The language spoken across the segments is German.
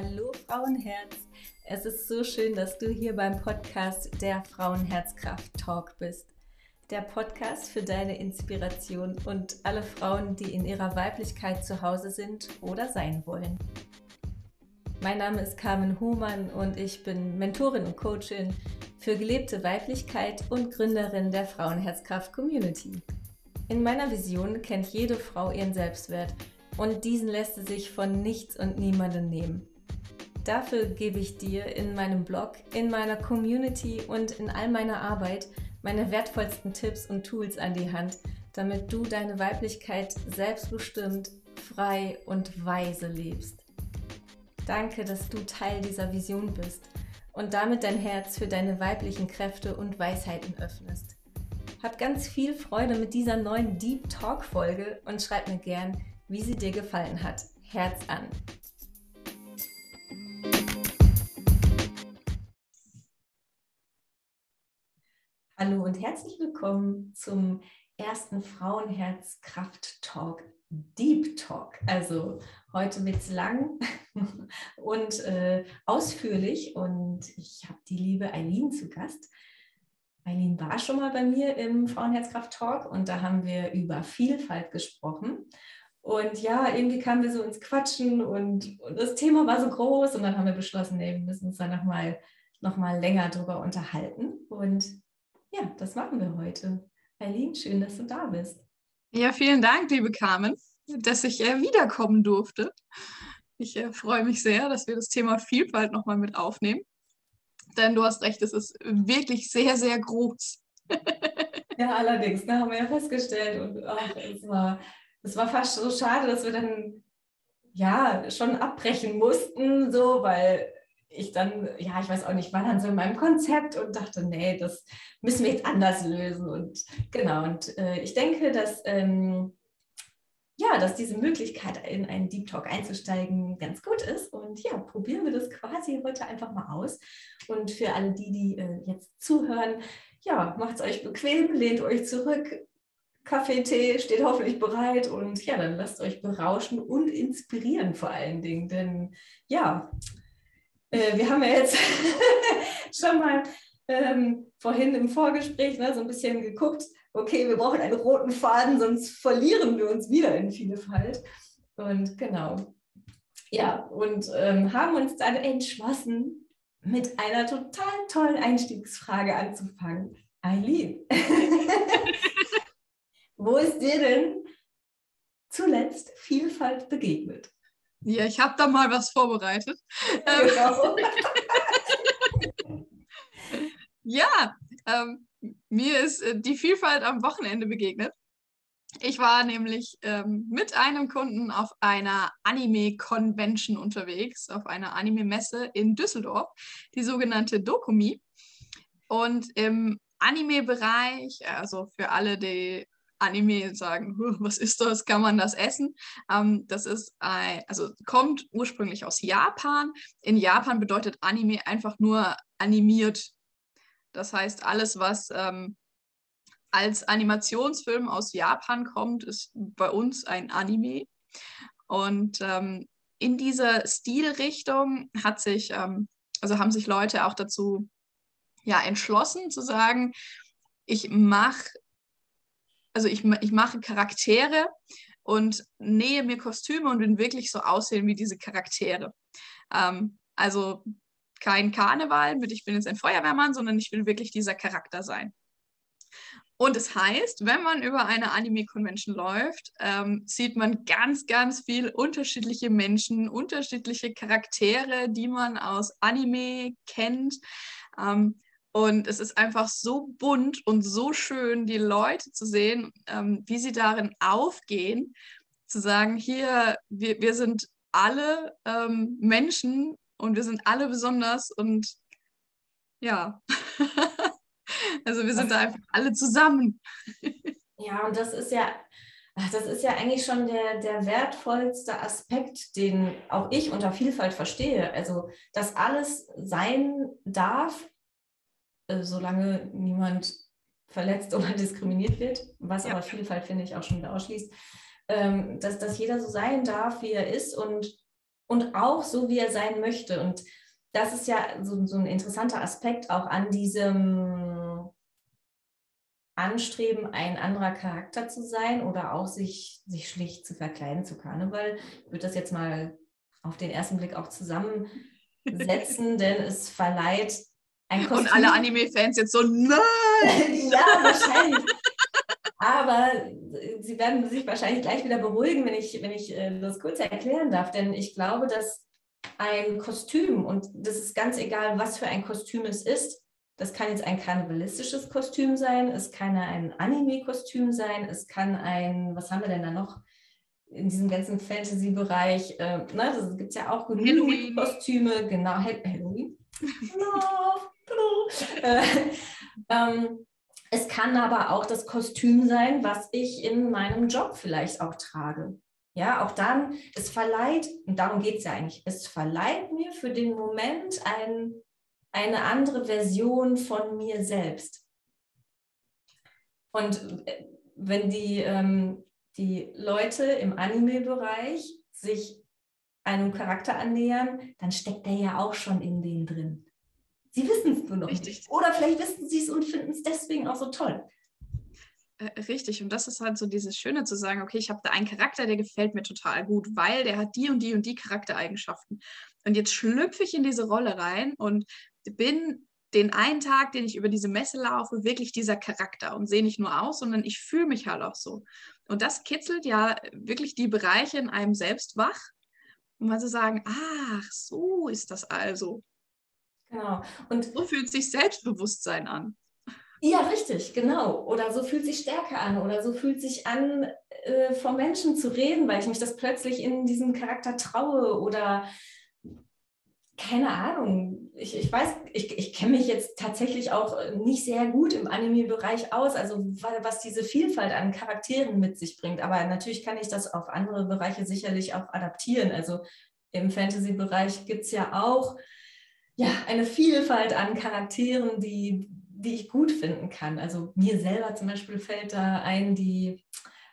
Hallo Frauenherz. Es ist so schön, dass du hier beim Podcast der Frauenherzkraft Talk bist. Der Podcast für deine Inspiration und alle Frauen, die in ihrer Weiblichkeit zu Hause sind oder sein wollen. Mein Name ist Carmen Humann und ich bin Mentorin und Coachin für gelebte Weiblichkeit und Gründerin der Frauenherzkraft Community. In meiner Vision kennt jede Frau ihren Selbstwert und diesen lässt sie sich von nichts und niemandem nehmen. Dafür gebe ich dir in meinem Blog, in meiner Community und in all meiner Arbeit meine wertvollsten Tipps und Tools an die Hand, damit du deine Weiblichkeit selbstbestimmt, frei und weise lebst. Danke, dass du Teil dieser Vision bist und damit dein Herz für deine weiblichen Kräfte und Weisheiten öffnest. Hab ganz viel Freude mit dieser neuen Deep Talk Folge und schreib mir gern, wie sie dir gefallen hat. Herz an! Hallo und herzlich willkommen zum ersten Frauenherz-Kraft-Talk, Deep Talk. Also heute es lang und äh, ausführlich und ich habe die liebe Eileen zu Gast. Eileen war schon mal bei mir im Frauenherzkraft-Talk und da haben wir über Vielfalt gesprochen. Und ja, irgendwie kamen wir so ins Quatschen und, und, das Thema war so groß und dann haben wir beschlossen, nee, wir müssen uns da nochmal noch mal länger drüber unterhalten. Und ja, das machen wir heute. Eileen, schön, dass du da bist. Ja, vielen Dank, liebe Carmen, dass ich äh, wiederkommen durfte. Ich äh, freue mich sehr, dass wir das Thema Vielfalt nochmal mit aufnehmen. Denn du hast recht, es ist wirklich sehr, sehr groß. ja, allerdings, da haben wir ja festgestellt und ach, es war es war fast so schade, dass wir dann ja schon abbrechen mussten, so, weil ich dann, ja, ich weiß auch nicht, war dann so in meinem Konzept und dachte, nee, das müssen wir jetzt anders lösen. Und genau, und äh, ich denke, dass, ähm, ja, dass diese Möglichkeit, in einen Deep Talk einzusteigen, ganz gut ist. Und ja, probieren wir das quasi heute einfach mal aus. Und für alle die, die äh, jetzt zuhören, ja, macht es euch bequem, lehnt euch zurück, Kaffee, Tee steht hoffentlich bereit und ja, dann lasst euch berauschen und inspirieren vor allen Dingen. Denn ja, äh, wir haben ja jetzt schon mal ähm, vorhin im Vorgespräch ne, so ein bisschen geguckt, okay, wir brauchen einen roten Faden, sonst verlieren wir uns wieder in Vielfalt. Und genau. Ja, und ähm, haben uns dann entschlossen, mit einer total tollen Einstiegsfrage anzufangen. Eileen. Wo ist dir denn zuletzt Vielfalt begegnet? Ja, ich habe da mal was vorbereitet. Genau. ja, ähm, mir ist äh, die Vielfalt am Wochenende begegnet. Ich war nämlich ähm, mit einem Kunden auf einer Anime-Convention unterwegs, auf einer Anime-Messe in Düsseldorf, die sogenannte Dokumi. Und im Anime-Bereich, also für alle, die Anime sagen, was ist das? Kann man das essen? Ähm, das ist ein, also kommt ursprünglich aus Japan. In Japan bedeutet Anime einfach nur animiert. Das heißt, alles, was ähm, als Animationsfilm aus Japan kommt, ist bei uns ein Anime. Und ähm, in dieser Stilrichtung hat sich, ähm, also haben sich Leute auch dazu ja, entschlossen zu sagen, ich mache also ich, ich mache Charaktere und nähe mir Kostüme und will wirklich so aussehen wie diese Charaktere. Ähm, also kein Karneval mit ich bin jetzt ein Feuerwehrmann, sondern ich will wirklich dieser Charakter sein. Und es heißt, wenn man über eine Anime-Convention läuft, ähm, sieht man ganz, ganz viel unterschiedliche Menschen, unterschiedliche Charaktere, die man aus Anime kennt. Ähm, und es ist einfach so bunt und so schön, die Leute zu sehen, ähm, wie sie darin aufgehen, zu sagen, hier, wir, wir sind alle ähm, Menschen und wir sind alle besonders und ja, also wir sind da einfach alle zusammen. ja, und das ist ja, das ist ja eigentlich schon der, der wertvollste Aspekt, den auch ich unter Vielfalt verstehe. Also, dass alles sein darf, solange niemand verletzt oder diskriminiert wird, was ja. aber Vielfalt, finde ich, auch schon wieder ausschließt, ähm, dass, dass jeder so sein darf, wie er ist und und auch so, wie er sein möchte. Und das ist ja so, so ein interessanter Aspekt auch an diesem Anstreben, ein anderer Charakter zu sein oder auch sich, sich schlicht zu verkleiden zu Karneval. Ich würde das jetzt mal auf den ersten Blick auch zusammensetzen, denn es verleiht. Und alle Anime-Fans jetzt so, nein! ja, wahrscheinlich. Aber sie werden sich wahrscheinlich gleich wieder beruhigen, wenn ich, wenn ich äh, das kurz erklären darf. Denn ich glaube, dass ein Kostüm, und das ist ganz egal, was für ein Kostüm es ist, das kann jetzt ein karnevalistisches Kostüm sein, es kann ein Anime-Kostüm sein, es kann ein, was haben wir denn da noch in diesem ganzen Fantasy-Bereich? Äh, ne, das gibt es ja auch genug Kostüme, genau, Halloween. äh, ähm, es kann aber auch das Kostüm sein, was ich in meinem Job vielleicht auch trage. Ja, auch dann, es verleiht, und darum geht es ja eigentlich, es verleiht mir für den Moment ein eine andere Version von mir selbst. Und äh, wenn die, ähm, die Leute im Anime-Bereich sich einem Charakter annähern, dann steckt der ja auch schon in denen drin. Sie wissen es nur noch Richtig. nicht. Oder vielleicht wissen sie es und finden es deswegen auch so toll. Äh, richtig, und das ist halt so dieses Schöne zu sagen, okay, ich habe da einen Charakter, der gefällt mir total gut, weil der hat die und die und die Charaktereigenschaften. Und jetzt schlüpfe ich in diese Rolle rein und bin den einen Tag, den ich über diese Messe laufe, wirklich dieser Charakter und sehe nicht nur aus, sondern ich fühle mich halt auch so. Und das kitzelt ja wirklich die Bereiche in einem selbst wach, um mal zu sagen, ach, so ist das also. Genau. Und so fühlt sich Selbstbewusstsein an. Ja, richtig, genau. Oder so fühlt sich Stärke an oder so fühlt sich an, äh, vor Menschen zu reden, weil ich mich das plötzlich in diesem Charakter traue oder keine Ahnung, ich, ich weiß, ich, ich kenne mich jetzt tatsächlich auch nicht sehr gut im Anime-Bereich aus, also was diese Vielfalt an Charakteren mit sich bringt. Aber natürlich kann ich das auf andere Bereiche sicherlich auch adaptieren. Also im Fantasy-Bereich gibt es ja auch ja, eine Vielfalt an Charakteren, die, die ich gut finden kann. Also mir selber zum Beispiel fällt da ein die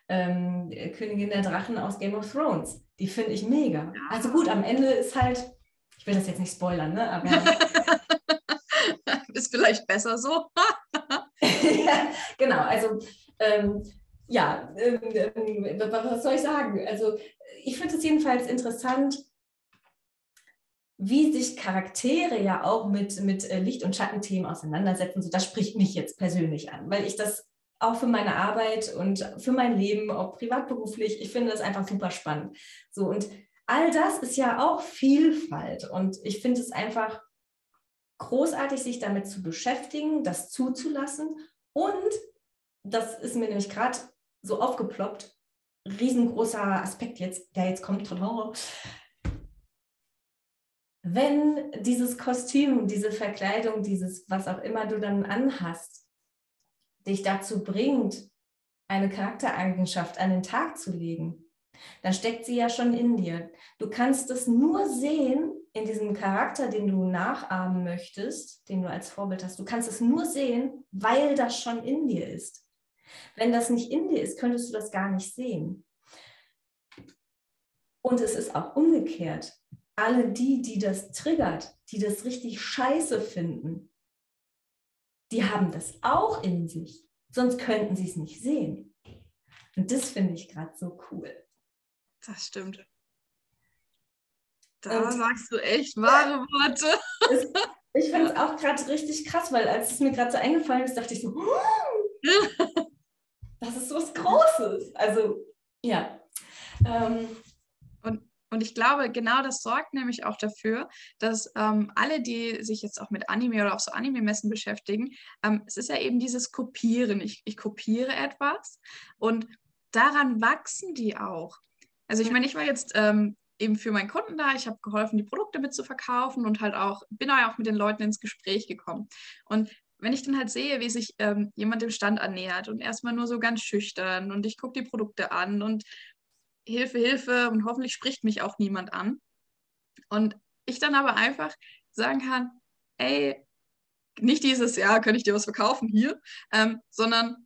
ähm, Königin der Drachen aus Game of Thrones. Die finde ich mega. Also gut, am Ende ist halt ich will das jetzt nicht spoilern, ne? aber. ist vielleicht besser so. ja, genau, also ähm, ja, ähm, was soll ich sagen? Also ich finde es jedenfalls interessant, wie sich Charaktere ja auch mit, mit äh, Licht- und Schattenthemen auseinandersetzen. So, das spricht mich jetzt persönlich an, weil ich das auch für meine Arbeit und für mein Leben, auch privatberuflich, ich finde das einfach super spannend. So, und all das ist ja auch Vielfalt. Und ich finde es einfach großartig, sich damit zu beschäftigen, das zuzulassen. Und das ist mir nämlich gerade so aufgeploppt, riesengroßer Aspekt jetzt, der jetzt kommt. Wenn dieses Kostüm, diese Verkleidung, dieses was auch immer du dann anhast, dich dazu bringt, eine Charaktereigenschaft an den Tag zu legen, dann steckt sie ja schon in dir. Du kannst es nur sehen in diesem Charakter, den du nachahmen möchtest, den du als Vorbild hast. Du kannst es nur sehen, weil das schon in dir ist. Wenn das nicht in dir ist, könntest du das gar nicht sehen. Und es ist auch umgekehrt. Alle die, die das triggert, die das richtig scheiße finden, die haben das auch in sich. Sonst könnten sie es nicht sehen. Und das finde ich gerade so cool. Das stimmt. Da und sagst du echt wahre Worte. Es, ich finde es auch gerade richtig krass, weil als es mir gerade so eingefallen ist, dachte ich so, das ist so was Großes. Also, ja. Ähm, und, ich glaube, genau das sorgt nämlich auch dafür, dass ähm, alle, die sich jetzt auch mit Anime oder auch so Anime-Messen beschäftigen, ähm, es ist ja eben dieses Kopieren. Ich, ich kopiere etwas und daran wachsen die auch. Also ich meine, ich war jetzt ähm, eben für meinen Kunden da, ich habe geholfen, die Produkte mitzuverkaufen und halt auch, bin auch mit den Leuten ins Gespräch gekommen. Und wenn ich dann halt sehe, wie sich ähm, jemand dem Stand annähert und erstmal nur so ganz schüchtern und ich gucke die Produkte an und Hilfe, Hilfe und hoffentlich spricht mich auch niemand an. Und ich dann aber einfach sagen kann, ey, nicht dieses, ja, könnte ich dir was verkaufen hier, ähm, sondern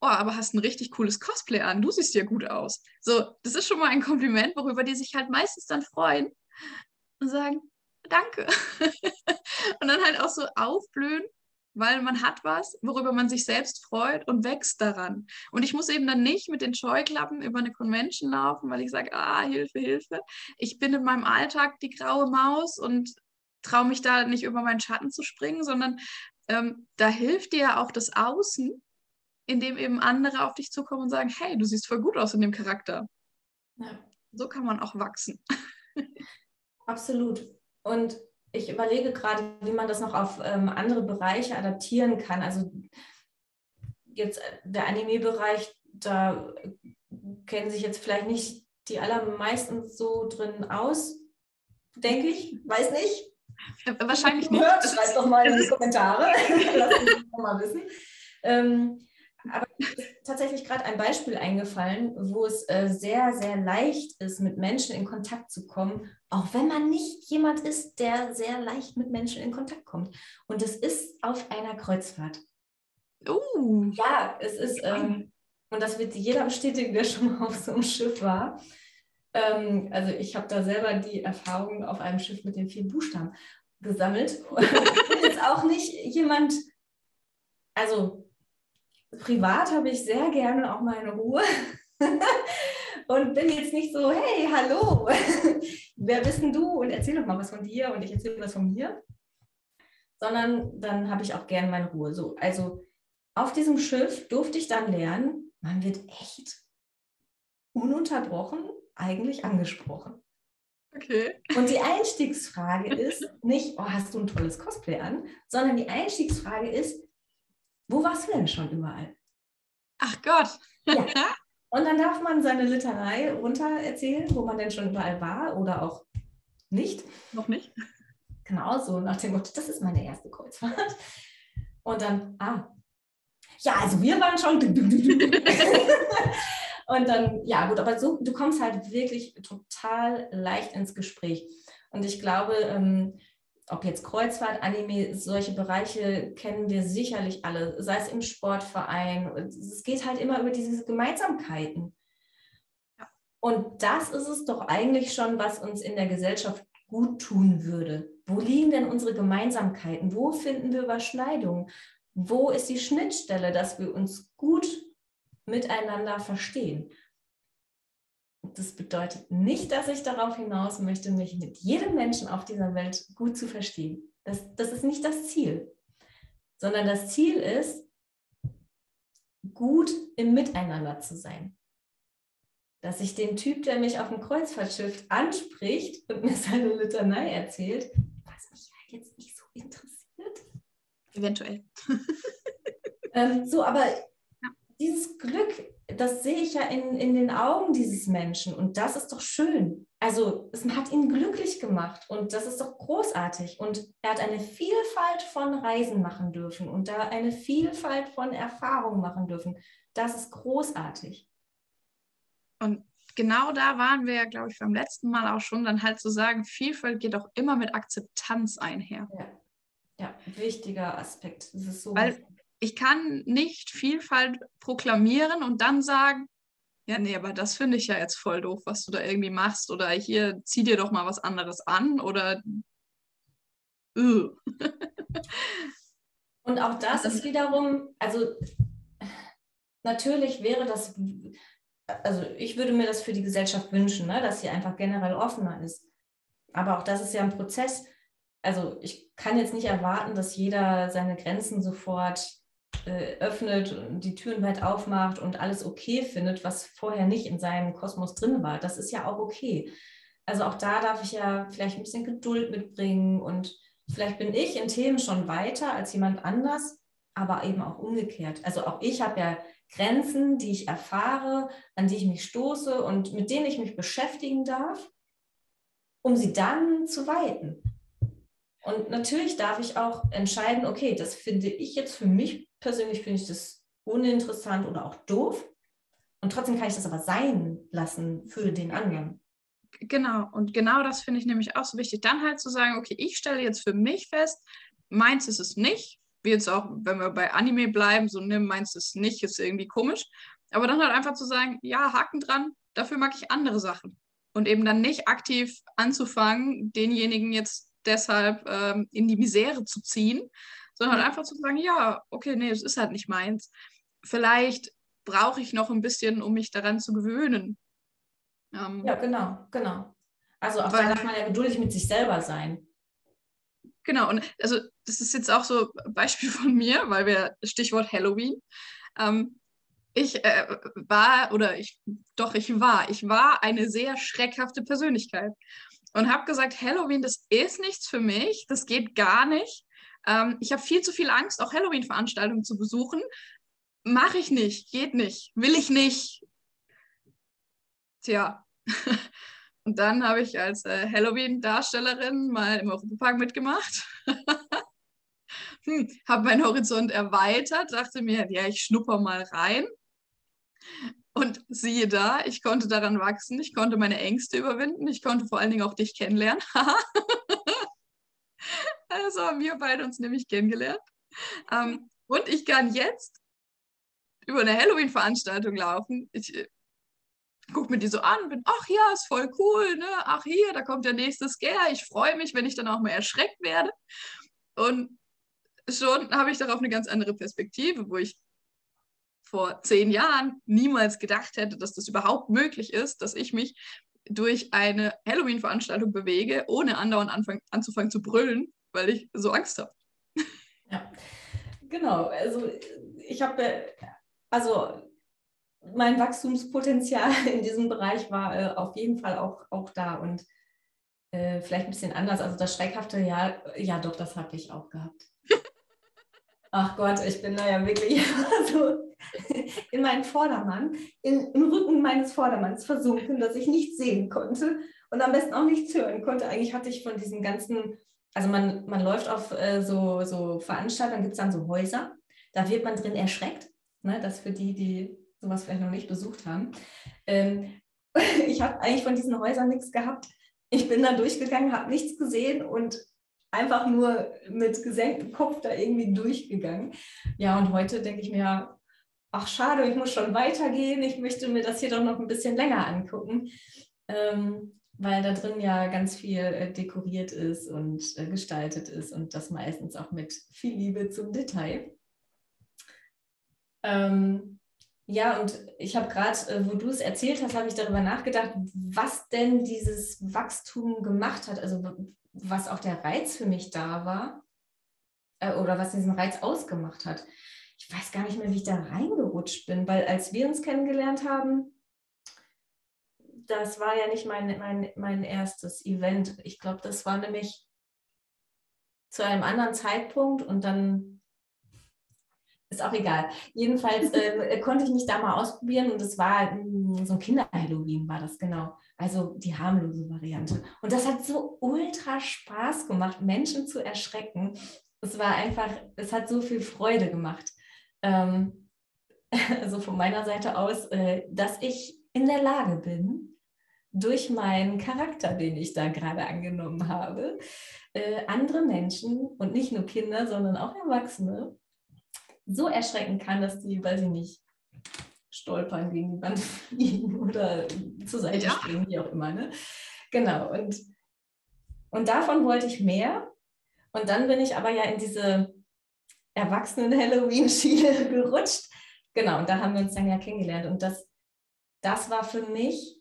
oh, aber hast ein richtig cooles Cosplay an, du siehst ja gut aus. So, das ist schon mal ein Kompliment, worüber die sich halt meistens dann freuen und sagen, danke. und dann halt auch so aufblühen, weil man hat was, worüber man sich selbst freut und wächst daran. Und ich muss eben dann nicht mit den Scheuklappen über eine Convention laufen, weil ich sage, ah, Hilfe, Hilfe. Ich bin in meinem Alltag die graue Maus und traue mich da nicht über meinen Schatten zu springen, sondern ähm, da hilft dir ja auch das Außen, indem eben andere auf dich zukommen und sagen, hey, du siehst voll gut aus in dem Charakter. Ja. So kann man auch wachsen. Absolut. Und ich überlege gerade, wie man das noch auf ähm, andere Bereiche adaptieren kann. Also jetzt äh, der Anime-Bereich, da kennen sich jetzt vielleicht nicht die allermeisten so drin aus, denke ich. Weiß nicht. Wahrscheinlich nicht. Schreibt doch mal in die Kommentare. Lass uns mal wissen. Ähm, aber tatsächlich gerade ein Beispiel eingefallen, wo es äh, sehr, sehr leicht ist, mit Menschen in Kontakt zu kommen, auch wenn man nicht jemand ist, der sehr leicht mit Menschen in Kontakt kommt. Und es ist auf einer Kreuzfahrt. Uh. Ja, es ist, ähm, und das wird jeder bestätigen, der schon mal auf so einem Schiff war. Ähm, also ich habe da selber die Erfahrung auf einem Schiff mit den vielen Buchstaben gesammelt. Ich bin jetzt auch nicht jemand, also privat habe ich sehr gerne auch meine Ruhe und bin jetzt nicht so, hey, hallo, wer bist denn du? Und erzähl doch mal was von dir und ich erzähle was von mir. Sondern dann habe ich auch gerne meine Ruhe. So, also auf diesem Schiff durfte ich dann lernen, man wird echt ununterbrochen eigentlich angesprochen. Okay. Und die Einstiegsfrage ist nicht, oh, hast du ein tolles Cosplay an, sondern die Einstiegsfrage ist, wo warst du denn schon überall? Ach Gott. Ja. Und dann darf man seine Litanei runter erzählen, wo man denn schon überall war oder auch nicht. Noch nicht. Genau so, nach dem Motto, das ist meine erste Kreuzfahrt. Und dann, ah, ja, also wir waren schon. Und dann, ja, gut, aber so, du kommst halt wirklich total leicht ins Gespräch. Und ich glaube, ähm, ob jetzt Kreuzfahrt, Anime, solche Bereiche kennen wir sicherlich alle, sei es im Sportverein. Es geht halt immer über diese Gemeinsamkeiten. Ja. Und das ist es doch eigentlich schon, was uns in der Gesellschaft gut tun würde. Wo liegen denn unsere Gemeinsamkeiten? Wo finden wir Überschneidungen? Wo ist die Schnittstelle, dass wir uns gut miteinander verstehen? Das bedeutet nicht, dass ich darauf hinaus möchte, mich mit jedem Menschen auf dieser Welt gut zu verstehen. Das, das ist nicht das Ziel, sondern das Ziel ist, gut im Miteinander zu sein. Dass ich den Typ, der mich auf dem Kreuzfahrtschiff anspricht und mir seine Litanei erzählt, was mich halt jetzt nicht so interessiert. Eventuell. ähm, so, aber ja. dieses Glück das sehe ich ja in, in den Augen dieses Menschen und das ist doch schön. Also es hat ihn glücklich gemacht und das ist doch großartig. Und er hat eine Vielfalt von Reisen machen dürfen und da eine Vielfalt von Erfahrungen machen dürfen. Das ist großartig. Und genau da waren wir ja, glaube ich, beim letzten Mal auch schon, dann halt zu sagen, Vielfalt geht auch immer mit Akzeptanz einher. Ja, ja wichtiger Aspekt. Das ist so Weil ich kann nicht Vielfalt proklamieren und dann sagen, ja, nee, aber das finde ich ja jetzt voll doof, was du da irgendwie machst. Oder hier, zieh dir doch mal was anderes an. Oder. und auch das ist wiederum, also natürlich wäre das, also ich würde mir das für die Gesellschaft wünschen, ne, dass sie einfach generell offener ist. Aber auch das ist ja ein Prozess. Also ich kann jetzt nicht erwarten, dass jeder seine Grenzen sofort äh, öffnet und die Türen weit aufmacht und alles okay findet, was vorher nicht in seinem Kosmos drin war. Das ist ja auch okay. Also auch da darf ich ja vielleicht ein bisschen Geduld mitbringen und vielleicht bin ich in Themen schon weiter als jemand anders, aber eben auch umgekehrt. Also auch ich habe ja Grenzen, die ich erfahre, an die ich mich stoße und mit denen ich mich beschäftigen darf, um sie dann zu weiten. Und natürlich darf ich auch entscheiden, okay, das finde ich jetzt für mich persönlich, finde ich das uninteressant oder auch doof. Und trotzdem kann ich das aber sein lassen für den anderen. Genau, und genau das finde ich nämlich auch so wichtig. Dann halt zu sagen, okay, ich stelle jetzt für mich fest, meins ist es nicht, wie jetzt auch, wenn wir bei Anime bleiben, so nimm meinst du es nicht, ist irgendwie komisch. Aber dann halt einfach zu sagen, ja, Haken dran, dafür mag ich andere Sachen. Und eben dann nicht aktiv anzufangen, denjenigen jetzt deshalb ähm, in die Misere zu ziehen, sondern halt einfach zu sagen, ja, okay, nee, es ist halt nicht meins. Vielleicht brauche ich noch ein bisschen, um mich daran zu gewöhnen. Ähm, ja, genau, genau. Also auch weil, da darf man ja geduldig mit sich selber sein. Genau, und also das ist jetzt auch so ein Beispiel von mir, weil wir Stichwort Halloween. Ähm, ich äh, war, oder ich, doch, ich war, ich war eine sehr schreckhafte Persönlichkeit und habe gesagt, Halloween, das ist nichts für mich, das geht gar nicht. Ähm, ich habe viel zu viel Angst, auch Halloween-Veranstaltungen zu besuchen. Mache ich nicht, geht nicht, will ich nicht. Tja. Und dann habe ich als äh, Halloween-Darstellerin mal im Europapark mitgemacht. hm, habe meinen Horizont erweitert, dachte mir, ja, ich schnupper mal rein. Und siehe da, ich konnte daran wachsen, ich konnte meine Ängste überwinden, ich konnte vor allen Dingen auch dich kennenlernen. also haben wir beide uns nämlich kennengelernt. Ähm, und ich kann jetzt über eine Halloween-Veranstaltung laufen. Ich äh, gucke mir die so an, bin, ach ja, ist voll cool, ne? Ach hier, da kommt der nächste Scare. Ich freue mich, wenn ich dann auch mal erschreckt werde. Und schon habe ich darauf eine ganz andere Perspektive, wo ich vor zehn Jahren niemals gedacht hätte, dass das überhaupt möglich ist, dass ich mich durch eine Halloween-Veranstaltung bewege, ohne andauernd anfang, anzufangen zu brüllen, weil ich so Angst habe. Ja, genau. Also ich habe, also mein Wachstumspotenzial in diesem Bereich war äh, auf jeden Fall auch, auch da und äh, vielleicht ein bisschen anders. Also das Schreckhafte, ja, ja doch, das habe ich auch gehabt. Ach Gott, ich bin da ja wirklich so in meinen Vordermann, in, im Rücken meines Vordermanns versunken, dass ich nichts sehen konnte und am besten auch nichts hören konnte. Eigentlich hatte ich von diesen ganzen, also man, man läuft auf äh, so, so Veranstaltungen, gibt es dann so Häuser, da wird man drin erschreckt. Ne? Das für die, die sowas vielleicht noch nicht besucht haben. Ähm, ich habe eigentlich von diesen Häusern nichts gehabt. Ich bin da durchgegangen, habe nichts gesehen und einfach nur mit gesenktem Kopf da irgendwie durchgegangen. Ja, und heute denke ich mir, ach schade, ich muss schon weitergehen, ich möchte mir das hier doch noch ein bisschen länger angucken, ähm, weil da drin ja ganz viel äh, dekoriert ist und äh, gestaltet ist und das meistens auch mit viel Liebe zum Detail. Ähm, ja, und ich habe gerade, äh, wo du es erzählt hast, habe ich darüber nachgedacht, was denn dieses Wachstum gemacht hat, also was auch der Reiz für mich da war äh, oder was diesen Reiz ausgemacht hat ich weiß gar nicht mehr, wie ich da reingerutscht bin, weil als wir uns kennengelernt haben, das war ja nicht mein, mein, mein erstes Event. Ich glaube, das war nämlich zu einem anderen Zeitpunkt und dann ist auch egal. Jedenfalls äh, konnte ich mich da mal ausprobieren und es war mh, so ein Kinder-Halloween, war das genau. Also die harmlose Variante. Und das hat so ultra Spaß gemacht, Menschen zu erschrecken. Es war einfach, es hat so viel Freude gemacht ähm, also von meiner Seite aus, äh, dass ich in der Lage bin, durch meinen Charakter, den ich da gerade angenommen habe, äh, andere Menschen und nicht nur Kinder, sondern auch Erwachsene so erschrecken kann, dass die, weiß ich nicht, stolpern gegen die Wand fliegen oder zur Seite ja. springen, wie auch immer. Ne? Genau, und, und davon wollte ich mehr. Und dann bin ich aber ja in diese Erwachsenen-Halloween-Schiene gerutscht. Genau, und da haben wir uns dann ja kennengelernt. Und das, das war für mich,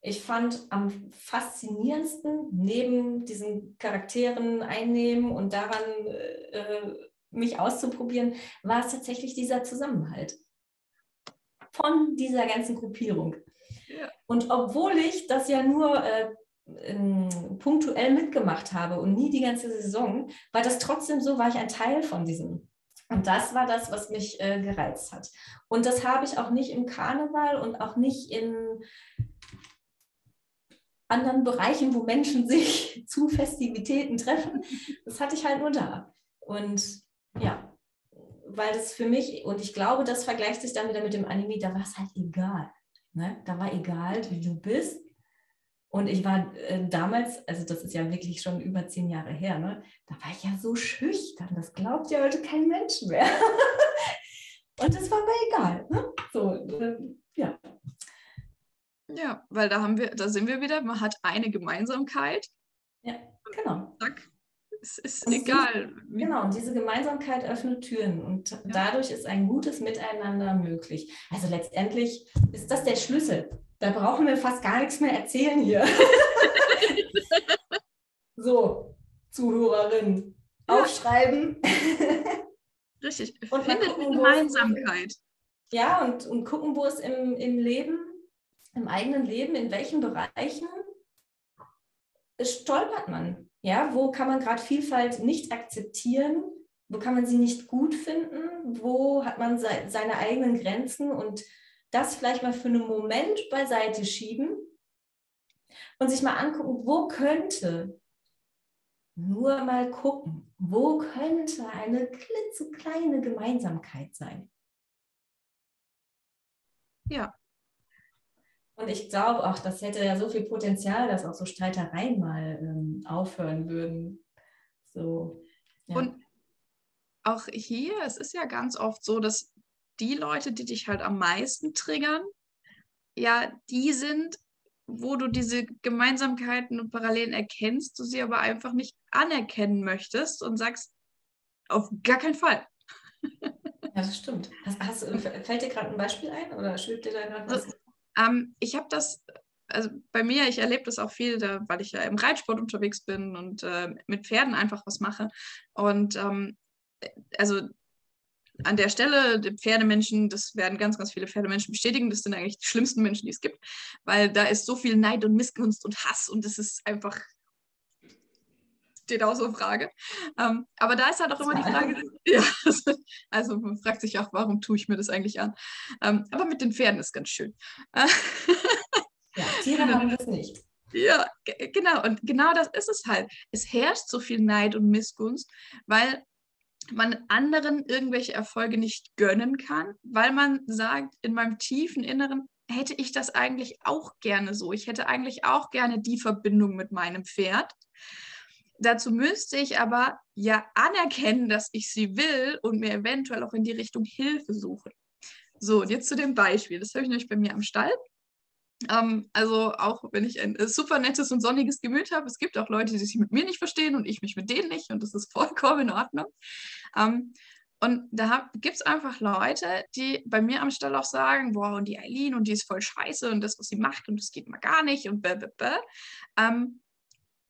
ich fand am faszinierendsten, neben diesen Charakteren einnehmen und daran äh, mich auszuprobieren, war es tatsächlich dieser Zusammenhalt von dieser ganzen Gruppierung. Ja. Und obwohl ich das ja nur äh, punktuell mitgemacht habe und nie die ganze Saison, war das trotzdem so, war ich ein Teil von diesem. Und das war das, was mich äh, gereizt hat. Und das habe ich auch nicht im Karneval und auch nicht in anderen Bereichen, wo Menschen sich zu Festivitäten treffen. Das hatte ich halt nur da. Und ja, weil das für mich, und ich glaube, das vergleicht sich dann wieder mit dem Anime, da war es halt egal. Ne? Da war egal, wie du bist Und ich war äh, damals, also das ist ja wirklich schon über zehn Jahre her, ne? da war ich ja so schüchtern, das glaubt ja heute kein Mensch mehr. Und das war mir egal. Ne? So, äh, ja. Ja, weil da haben wir, da sind wir wieder, man hat eine Gemeinsamkeit. Ja, genau. Zack, es ist und egal. Sie, genau, und diese Gemeinsamkeit öffnet Türen und ja. dadurch ist ein gutes Miteinander möglich. Also letztendlich ist das der Schlüssel. Da brauchen wir fast gar nichts mehr erzählen hier. so, Zuhörerin, ja. aufschreiben. Richtig, und findet gucken, Gemeinsamkeit. ja, und, und gucken, wo es im, im Leben, im eigenen Leben, in welchen Bereichen stolpert man. Ja, wo kann man gerade Vielfalt nicht akzeptieren? Wo kann man sie nicht gut finden? Wo hat man se seine eigenen Grenzen und das vielleicht mal für einen Moment beiseite schieben und sich mal angucken, wo könnte, nur mal gucken, wo könnte eine klitzekleine Gemeinsamkeit sein. Ja. Und ich glaube auch, das hätte ja so viel Potenzial, dass auch so Streitereien mal ähm, aufhören würden. So, ja. Und auch hier, es ist ja ganz oft so, dass die Leute, die dich halt am meisten triggern, ja, die sind, wo du diese Gemeinsamkeiten und Parallelen erkennst, du sie aber einfach nicht anerkennen möchtest und sagst, auf gar keinen Fall. Ja, das stimmt. Hast, hast, fällt dir gerade ein Beispiel ein oder schwebt dir da gerade was? Also, ähm, ich habe das, also bei mir, ich erlebe das auch viel, da, weil ich ja im Reitsport unterwegs bin und äh, mit Pferden einfach was mache. Und ähm, also an der Stelle, die Pferdemenschen, das werden ganz, ganz viele Pferdemenschen bestätigen, das sind eigentlich die schlimmsten Menschen, die es gibt, weil da ist so viel Neid und Missgunst und Hass und das ist einfach, steht außer Frage. Ähm, aber da ist halt auch immer die Frage, ja, also man fragt sich auch, warum tue ich mir das eigentlich an? Ähm, aber mit den Pferden ist ganz schön. ja, Tiere haben das nicht. Ja, genau. Und genau das ist es halt. Es herrscht so viel Neid und Missgunst, weil man anderen irgendwelche Erfolge nicht gönnen kann, weil man sagt, in meinem tiefen Inneren hätte ich das eigentlich auch gerne so. Ich hätte eigentlich auch gerne die Verbindung mit meinem Pferd. Dazu müsste ich aber ja anerkennen, dass ich sie will und mir eventuell auch in die Richtung Hilfe suche. So, und jetzt zu dem Beispiel. Das habe ich nämlich bei mir am Stall. Ähm, also auch wenn ich ein äh, super nettes und sonniges Gemüt habe, es gibt auch Leute, die sich mit mir nicht verstehen und ich mich mit denen nicht und das ist vollkommen in Ordnung. Ähm, und da gibt es einfach Leute, die bei mir am Stall auch sagen, boah, und die Eileen und die ist voll scheiße und das, was sie macht und das geht mal gar nicht und bäh, bäh, bäh. Ähm,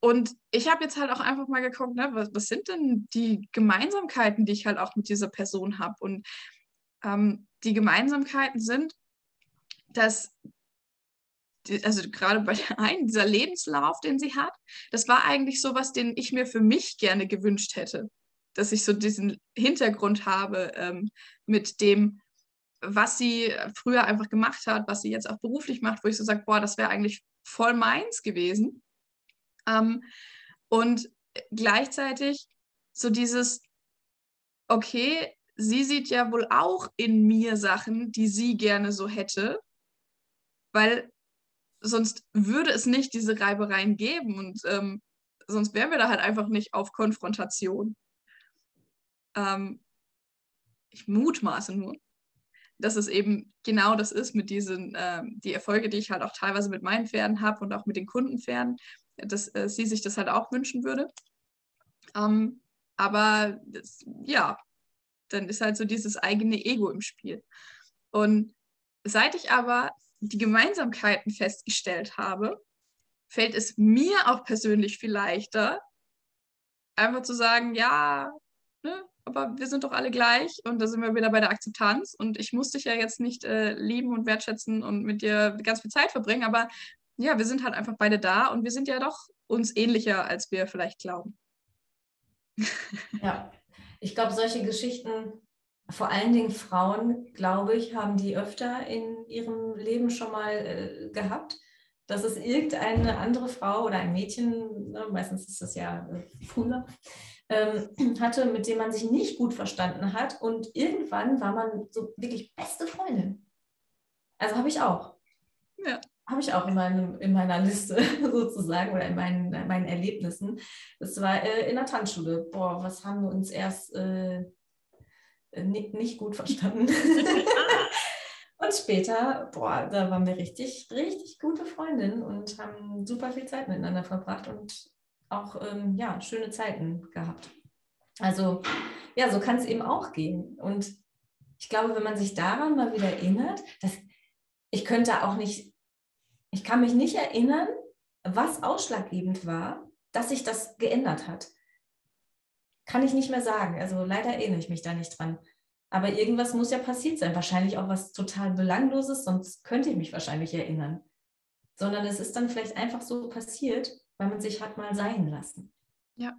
und ich habe jetzt halt auch einfach mal geguckt, ne, was, was, sind denn die Gemeinsamkeiten, die ich halt auch mit dieser Person habe? Und ähm, die Gemeinsamkeiten sind, dass also gerade bei der einen, dieser Lebenslauf, den sie hat, das war eigentlich so was, den ich mir für mich gerne gewünscht hätte. Dass ich so diesen Hintergrund habe ähm, mit dem, was sie früher einfach gemacht hat, was sie jetzt auch beruflich macht, wo ich so sage, boah, das wäre eigentlich voll meins gewesen. Ähm, und gleichzeitig so dieses, okay, sie sieht ja wohl auch in mir Sachen, die sie gerne so hätte, weil sonst würde es nicht diese Reibereien geben und ähm, sonst wären wir da halt einfach nicht auf Konfrontation. Ähm, ich mutmaße nur, dass es eben genau das ist mit diesen, äh, die Erfolge, die ich halt auch teilweise mit meinen Pferden habe und auch mit den Kundenpferden, dass äh, sie sich das halt auch wünschen würde. Ähm, aber das, ja, dann ist halt so dieses eigene Ego im Spiel. Und seit ich aber die Gemeinsamkeiten festgestellt habe, fällt es mir auch persönlich viel leichter, einfach zu sagen, ja, ne, aber wir sind doch alle gleich und da sind wir wieder bei der Akzeptanz und ich muss dich ja jetzt nicht äh, lieben und wertschätzen und mit dir ganz viel Zeit verbringen, aber ja, wir sind halt einfach beide da und wir sind ja doch uns ähnlicher, als wir vielleicht glauben. Ja, ich glaube, solche Geschichten vor allen Dingen Frauen, glaube ich, haben die öfter in ihrem Leben schon mal äh, gehabt, dass es irgendeine andere Frau oder ein Mädchen, ne, meistens ist das ja äh, früher, ähm, hatte, mit dem man sich nicht gut verstanden hat. Und irgendwann war man so wirklich beste Freundin. Also habe ich auch. Ja. habe ich auch in, meinem, in meiner Liste sozusagen oder in meinen, meinen Erlebnissen. Das war äh, in der Tanzschule. Boah, was haben wir uns erst nicht, nicht gut verstanden. und später, boah, da waren wir richtig, richtig gute Freundinnen und haben super viel Zeit miteinander verbracht und auch ähm, ja, schöne Zeiten gehabt. Also ja, so kann es eben auch gehen. Und ich glaube, wenn man sich daran mal wieder erinnert, dass ich könnte auch nicht ich kann mich nicht erinnern, was ausschlaggebend war, dass sich das geändert hat. Kann ich nicht mehr sagen. Also leider erinnere ich mich da nicht dran. Aber irgendwas muss ja passiert sein. Wahrscheinlich auch was total Belangloses, sonst könnte ich mich wahrscheinlich erinnern. Sondern es ist dann vielleicht einfach so passiert, weil man sich hat mal sein lassen. Ja,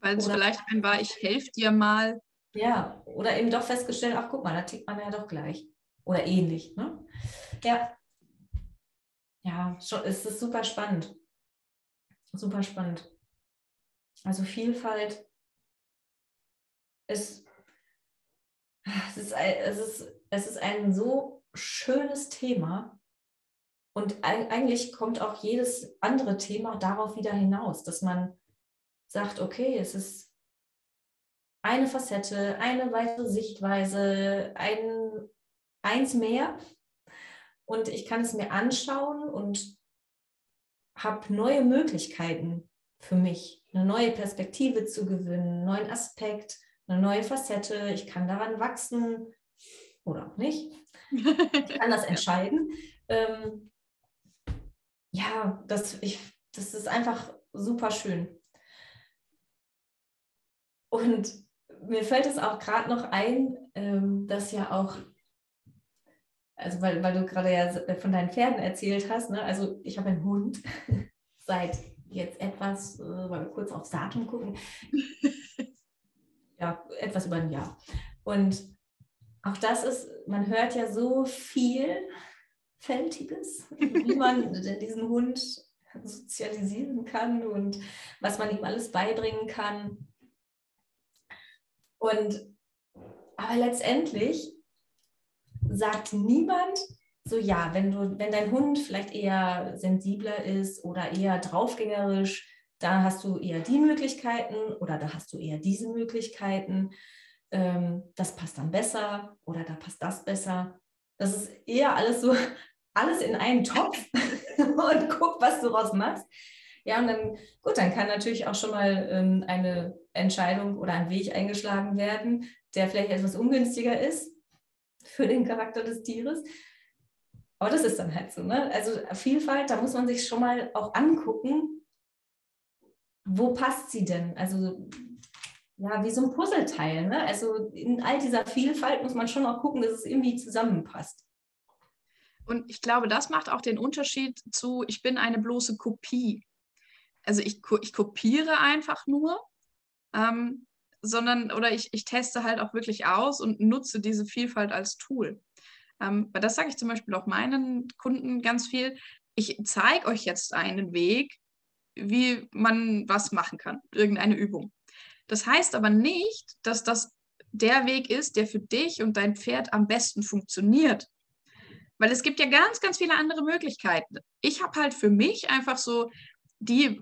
weil es vielleicht ein war, ich helfe dir mal. Ja, oder eben doch festgestellt, ach guck mal, da tickt man ja doch gleich. Oder ähnlich. Ne? Ja, ja, schon, es ist super spannend. Super spannend. Also Vielfalt ist, es ist, es ist, es ist ein so schönes Thema. Und eigentlich kommt auch jedes andere Thema darauf wieder hinaus, dass man sagt, okay, es ist eine Facette, eine weitere Sichtweise, ein, eins mehr und ich kann es mir anschauen und habe neue Möglichkeiten für mich, eine neue Perspektive zu gewinnen, einen neuen Aspekt, eine neue Facette. Ich kann daran wachsen oder auch nicht. Ich kann das entscheiden. Ähm, ja, das, ich, das ist einfach super schön. Und mir fällt es auch gerade noch ein, ähm, dass ja auch also weil, weil du gerade ja von deinen Pferden erzählt hast, ne? also ich habe einen Hund seit jetzt etwas, äh, weil wir kurz aufs Datum gucken, ja, etwas über ein Jahr. Und auch das ist, man hört ja so vielfältiges, wie man diesen Hund sozialisieren kann und was man ihm alles beibringen kann. Und aber letztendlich sagt niemand, so ja, wenn du, wenn dein Hund vielleicht eher sensibler ist oder eher draufgängerisch, da hast du eher die Möglichkeiten oder da hast du eher diese Möglichkeiten. Ähm, das passt dann besser oder da passt das besser. Das ist eher alles so, alles in einen Topf und guck, was du daraus machst. Ja, und dann, gut, dann kann natürlich auch schon mal ähm, eine Entscheidung oder ein Weg eingeschlagen werden, der vielleicht etwas ungünstiger ist für den Charakter des Tieres. Aber das ist dann halt so. Ne? Also Vielfalt, da muss man sich schon mal auch angucken, wo passt sie denn? Also ja, wie so ein Puzzleteil. Ne? Also in all dieser Vielfalt muss man schon auch gucken, dass es irgendwie zusammenpasst. Und ich glaube, das macht auch den Unterschied zu, ich bin eine bloße Kopie. Also ich, ich kopiere einfach nur ähm, sondern oder ich, ich teste halt auch wirklich aus und nutze diese Vielfalt als Tool. Ähm, das sage ich zum Beispiel auch meinen Kunden ganz viel. Ich zeige euch jetzt einen Weg, wie man was machen kann, irgendeine Übung. Das heißt aber nicht, dass das der Weg ist, der für dich und dein Pferd am besten funktioniert. Weil es gibt ja ganz, ganz viele andere Möglichkeiten. Ich habe halt für mich einfach so die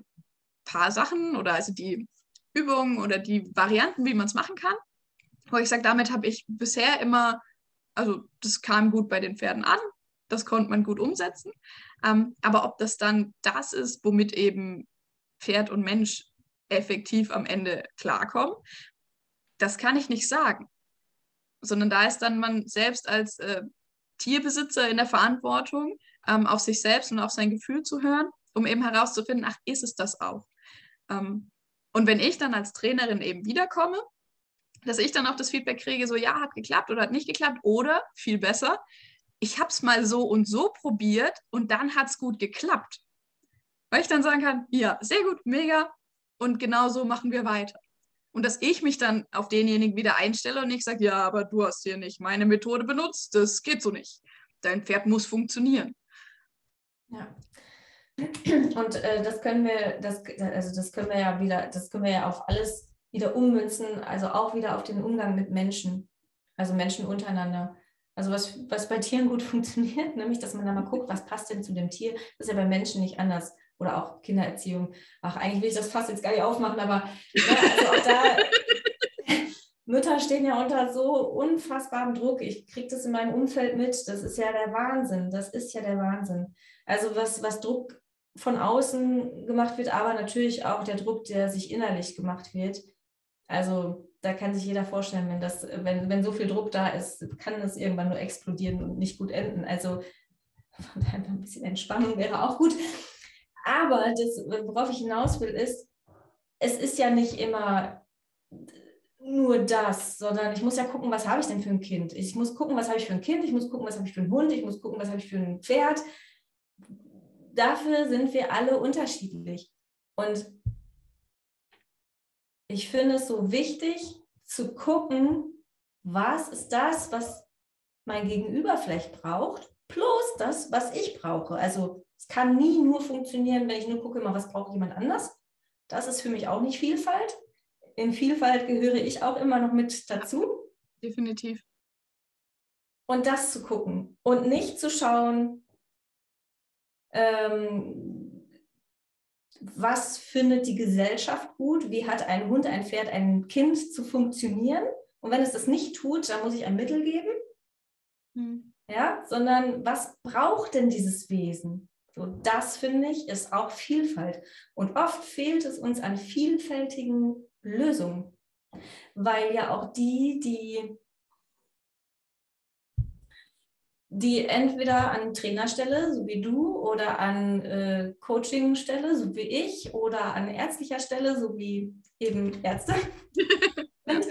paar Sachen oder also die Übungen oder die Varianten, wie man es machen kann. Wo ich sage, damit habe ich bisher immer, also das kam gut bei den Pferden an, das konnte man gut umsetzen. Ähm, aber ob das dann das ist, womit eben Pferd und Mensch effektiv am Ende klarkommen, das kann ich nicht sagen. Sondern da ist dann man selbst als äh, Tierbesitzer in der Verantwortung, ähm, auf sich selbst und auf sein Gefühl zu hören, um eben herauszufinden, ach, ist es das auch? Ähm, und wenn ich dann als Trainerin eben wiederkomme, dass ich dann auch das Feedback kriege, so ja, hat geklappt oder hat nicht geklappt oder viel besser, ich habe es mal so und so probiert und dann hat es gut geklappt. Weil ich dann sagen kann, ja, sehr gut, mega und genau so machen wir weiter. Und dass ich mich dann auf denjenigen wieder einstelle und nicht sage, ja, aber du hast hier nicht meine Methode benutzt, das geht so nicht. Dein Pferd muss funktionieren. Ja, und äh, das können wir, das, also das können wir ja wieder, das können wir ja auf alles wieder ummünzen, also auch wieder auf den Umgang mit Menschen, also Menschen untereinander. Also was, was bei Tieren gut funktioniert, nämlich dass man da mal guckt, was passt denn zu dem Tier. Das ist ja bei Menschen nicht anders. Oder auch Kindererziehung. Ach, eigentlich will ich das fast jetzt gar nicht aufmachen, aber ja, also auch da, Mütter stehen ja unter so unfassbarem Druck. Ich kriege das in meinem Umfeld mit. Das ist ja der Wahnsinn. Das ist ja der Wahnsinn. Also was, was Druck von außen gemacht wird, aber natürlich auch der Druck, der sich innerlich gemacht wird. Also da kann sich jeder vorstellen, wenn, das, wenn, wenn so viel Druck da ist, kann das irgendwann nur explodieren und nicht gut enden. Also von daher ein bisschen Entspannung wäre auch gut. Aber das, worauf ich hinaus will, ist, es ist ja nicht immer nur das, sondern ich muss ja gucken, was habe ich denn für ein Kind? Ich muss gucken, was habe ich für ein Kind, ich muss gucken, was habe ich für einen Hund, ich muss gucken, was habe ich für ein Pferd. Dafür sind wir alle unterschiedlich. Und ich finde es so wichtig zu gucken, was ist das, was mein Gegenüber vielleicht braucht, plus das, was ich brauche. Also es kann nie nur funktionieren, wenn ich nur gucke, immer, was braucht jemand anders. Das ist für mich auch nicht Vielfalt. In Vielfalt gehöre ich auch immer noch mit dazu. Definitiv. Und das zu gucken und nicht zu schauen, ähm, was findet die Gesellschaft gut, wie hat ein Hund, ein Pferd, ein Kind zu funktionieren. Und wenn es das nicht tut, dann muss ich ein Mittel geben. Hm. Ja, sondern was braucht denn dieses Wesen? So, das finde ich ist auch Vielfalt. Und oft fehlt es uns an vielfältigen Lösungen, weil ja auch die, die die entweder an Trainerstelle, so wie du, oder an äh, Coachingstelle, so wie ich, oder an ärztlicher Stelle, so wie eben Ärzte.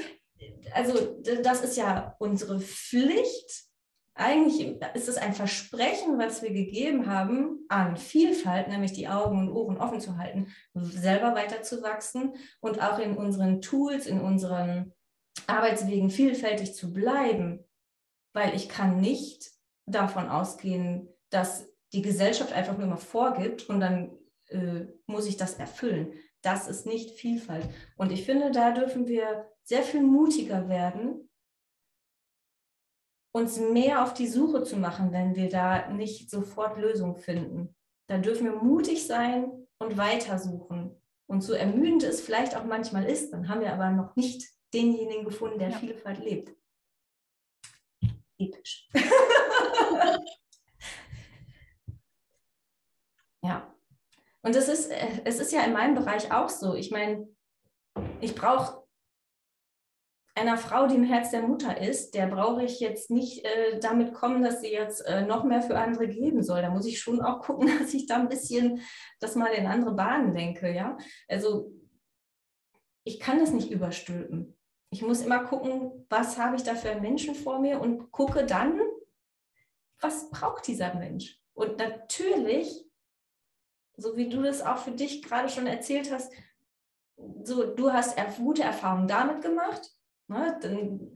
also das ist ja unsere Pflicht. Eigentlich ist es ein Versprechen, was wir gegeben haben, an Vielfalt, nämlich die Augen und Ohren offen zu halten, selber weiterzuwachsen und auch in unseren Tools, in unseren Arbeitswegen vielfältig zu bleiben, weil ich kann nicht davon ausgehen, dass die Gesellschaft einfach nur mal vorgibt und dann äh, muss ich das erfüllen. Das ist nicht Vielfalt. Und ich finde, da dürfen wir sehr viel mutiger werden, uns mehr auf die Suche zu machen, wenn wir da nicht sofort Lösungen finden. Da dürfen wir mutig sein und weitersuchen. Und so ermüdend es vielleicht auch manchmal ist, dann haben wir aber noch nicht denjenigen gefunden, der ja. Vielfalt lebt. Episch. ja. Und es ist, äh, es ist ja in meinem Bereich auch so. Ich meine, ich brauche einer Frau, die im Herz der Mutter ist, der brauche ich jetzt nicht äh, damit kommen, dass sie jetzt äh, noch mehr für andere geben soll. Da muss ich schon auch gucken, dass ich da ein bisschen das mal in andere Bahnen denke. Ja? Also ich kann das nicht überstülpen. Ich muss immer gucken, was habe ich da für einen Menschen vor mir und gucke dann, was braucht dieser Mensch? Und natürlich, so wie du das auch für dich gerade schon erzählt hast, so du hast gute Erfahrungen damit gemacht, ne? dann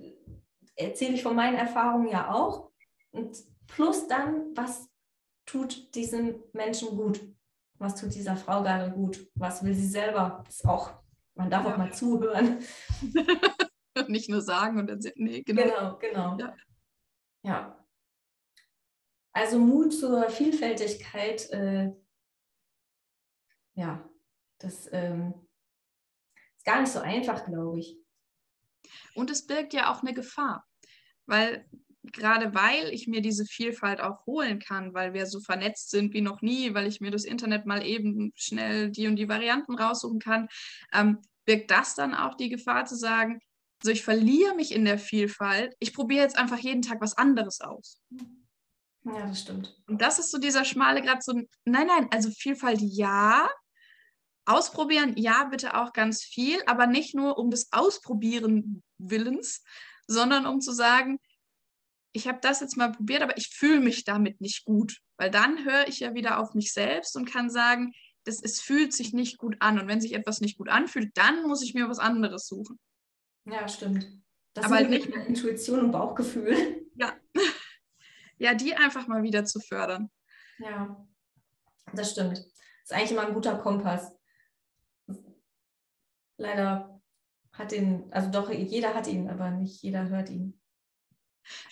erzähle ich von meinen Erfahrungen ja auch. Und plus dann, was tut diesem Menschen gut? Was tut dieser Frau gerade gut? Was will sie selber? Das ist auch, man darf ja. auch mal zuhören. Nicht nur sagen und dann, nee, genau. Genau, genau. Ja. ja. Also Mut zur Vielfältigkeit, äh, ja, das ähm, ist gar nicht so einfach, glaube ich. Und es birgt ja auch eine Gefahr, weil gerade weil ich mir diese Vielfalt auch holen kann, weil wir so vernetzt sind wie noch nie, weil ich mir das Internet mal eben schnell die und die Varianten raussuchen kann, ähm, birgt das dann auch die Gefahr zu sagen, so ich verliere mich in der Vielfalt, ich probiere jetzt einfach jeden Tag was anderes aus. Ja, das stimmt. Und das ist so dieser schmale Grad, so, nein, nein, also Vielfalt ja, ausprobieren ja, bitte auch ganz viel, aber nicht nur um des Ausprobieren Willens, sondern um zu sagen, ich habe das jetzt mal probiert, aber ich fühle mich damit nicht gut, weil dann höre ich ja wieder auf mich selbst und kann sagen, das, es fühlt sich nicht gut an. Und wenn sich etwas nicht gut anfühlt, dann muss ich mir was anderes suchen. Ja, stimmt. Das aber nicht Intuition und Bauchgefühl. Ja, ja, die einfach mal wieder zu fördern. Ja, das stimmt. Das ist eigentlich immer ein guter Kompass. Leider hat den, also doch, jeder hat ihn, aber nicht jeder hört ihn.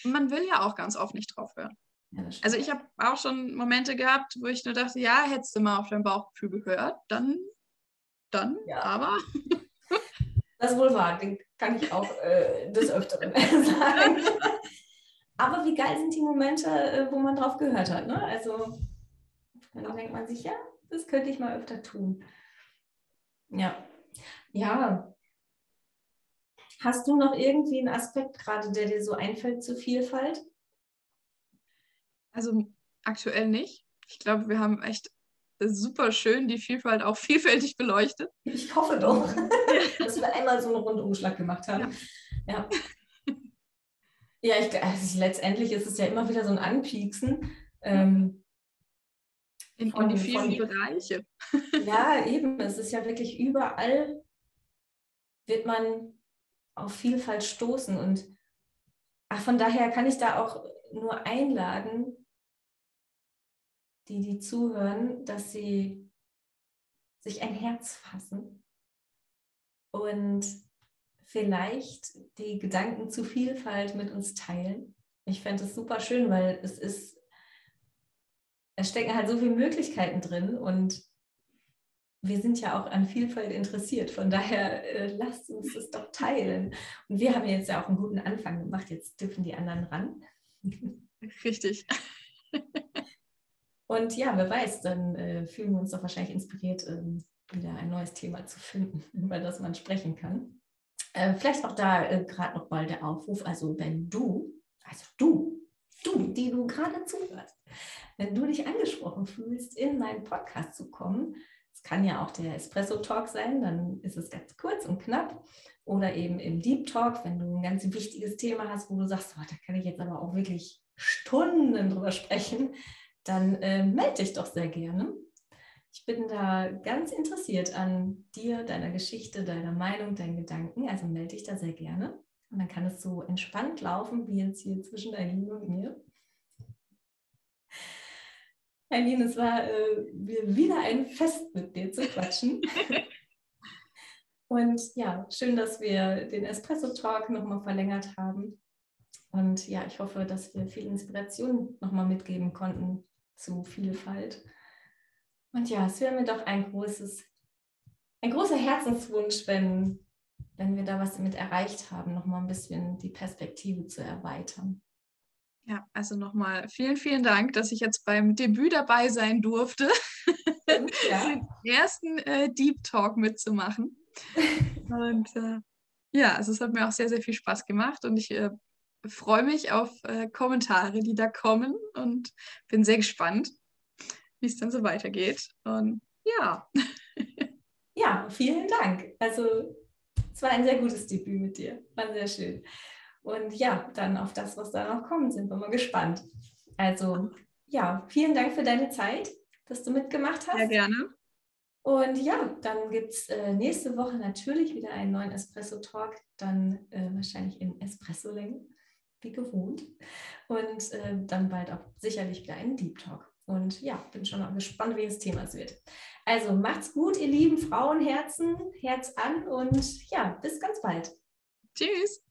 Man will ja auch ganz oft nicht drauf hören. Ja, also ich habe auch schon Momente gehabt, wo ich nur dachte, ja, hättest du mal auf dein Bauchgefühl gehört, dann, dann, ja. aber. Das ist wohl wahr, den kann ich auch äh, des Öfteren sagen. aber wie geil sind die Momente, äh, wo man drauf gehört hat. Ne? Also dann denkt man sich, ja, das könnte ich mal öfter tun. Ja. Ja. Hast du noch irgendwie einen Aspekt gerade, der dir so einfällt zur Vielfalt? Also aktuell nicht. Ich glaube, wir haben echt super schön die Vielfalt auch vielfältig beleuchtet. Ich hoffe doch, dass wir einmal so einen Rundumschlag gemacht haben. Ja. Ja, ja ich, also letztendlich ist es ja immer wieder so ein Anpieksen. Ähm, in, von, in die vielen von, Bereiche. Ja, eben. Es ist ja wirklich überall, wird man auf Vielfalt stoßen. Und ach, von daher kann ich da auch nur einladen, die, die zuhören, dass sie sich ein Herz fassen und vielleicht die Gedanken zu Vielfalt mit uns teilen. Ich fände es super schön, weil es ist es stecken halt so viele Möglichkeiten drin und wir sind ja auch an Vielfalt interessiert. Von daher äh, lasst uns das doch teilen. Und wir haben jetzt ja auch einen guten Anfang gemacht. Jetzt dürfen die anderen ran. Richtig. Und ja, wer weiß, dann äh, fühlen wir uns doch wahrscheinlich inspiriert, ähm, wieder ein neues Thema zu finden, über das man sprechen kann. Äh, vielleicht auch da äh, gerade noch mal der Aufruf, also wenn du, also du, du, die du gerade zuhörst, wenn du dich angesprochen fühlst, in meinen Podcast zu kommen, es kann ja auch der Espresso Talk sein, dann ist es ganz kurz und knapp. Oder eben im Deep Talk, wenn du ein ganz wichtiges Thema hast, wo du sagst, oh, da kann ich jetzt aber auch wirklich Stunden drüber sprechen, dann äh, melde dich doch sehr gerne. Ich bin da ganz interessiert an dir, deiner Geschichte, deiner Meinung, deinen Gedanken. Also melde dich da sehr gerne. Und dann kann es so entspannt laufen, wie jetzt hier zwischen Eileen und mir. Eileen, es war äh, wieder ein Fest mit dir zu quatschen. Und ja, schön, dass wir den Espresso Talk nochmal verlängert haben. Und ja, ich hoffe, dass wir viel Inspiration nochmal mitgeben konnten zu Vielfalt. Und ja, es wäre mir doch ein großes, ein großer Herzenswunsch, wenn, wenn wir da was mit erreicht haben, nochmal ein bisschen die Perspektive zu erweitern. Ja, also nochmal vielen, vielen Dank, dass ich jetzt beim Debüt dabei sein durfte, ja. den ersten äh, Deep Talk mitzumachen. Und äh, ja, also es hat mir auch sehr, sehr viel Spaß gemacht und ich äh, freue mich auf äh, Kommentare, die da kommen und bin sehr gespannt, wie es dann so weitergeht. Und ja. Ja, vielen Dank. Also es war ein sehr gutes Debüt mit dir. War sehr schön. Und ja, dann auf das, was da noch kommt, sind wir mal gespannt. Also ja, vielen Dank für deine Zeit, dass du mitgemacht hast. Sehr gerne. Und ja, dann gibt es äh, nächste Woche natürlich wieder einen neuen Espresso-Talk, dann äh, wahrscheinlich in Espresso-Länge, wie gewohnt. Und äh, dann bald auch sicherlich wieder einen Deep Talk. Und ja, bin schon mal gespannt, wie das Thema es wird. Also macht's gut, ihr lieben Frauenherzen, Herz an und ja, bis ganz bald. Tschüss.